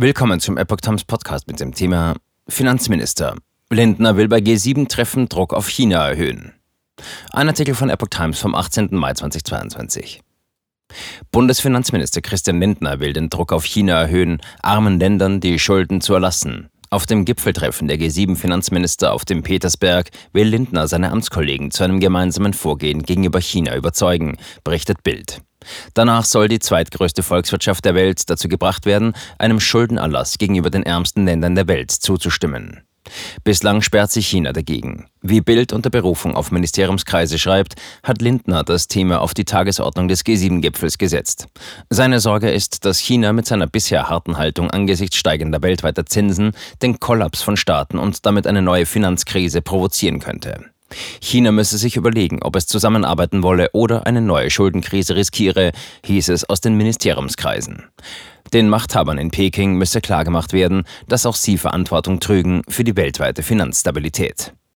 Willkommen zum Epoch Times Podcast mit dem Thema Finanzminister. Lindner will bei G7-Treffen Druck auf China erhöhen. Ein Artikel von Epoch Times vom 18. Mai 2022. Bundesfinanzminister Christian Lindner will den Druck auf China erhöhen, armen Ländern die Schulden zu erlassen. Auf dem Gipfeltreffen der G7-Finanzminister auf dem Petersberg will Lindner seine Amtskollegen zu einem gemeinsamen Vorgehen gegenüber China überzeugen, berichtet Bild. Danach soll die zweitgrößte Volkswirtschaft der Welt dazu gebracht werden, einem Schuldenerlass gegenüber den ärmsten Ländern der Welt zuzustimmen. Bislang sperrt sich China dagegen. Wie Bild unter Berufung auf Ministeriumskreise schreibt, hat Lindner das Thema auf die Tagesordnung des G7-Gipfels gesetzt. Seine Sorge ist, dass China mit seiner bisher harten Haltung angesichts steigender weltweiter Zinsen den Kollaps von Staaten und damit eine neue Finanzkrise provozieren könnte. China müsse sich überlegen, ob es zusammenarbeiten wolle oder eine neue Schuldenkrise riskiere, hieß es aus den Ministeriumskreisen. Den Machthabern in Peking müsse klargemacht werden, dass auch sie Verantwortung trügen für die weltweite Finanzstabilität.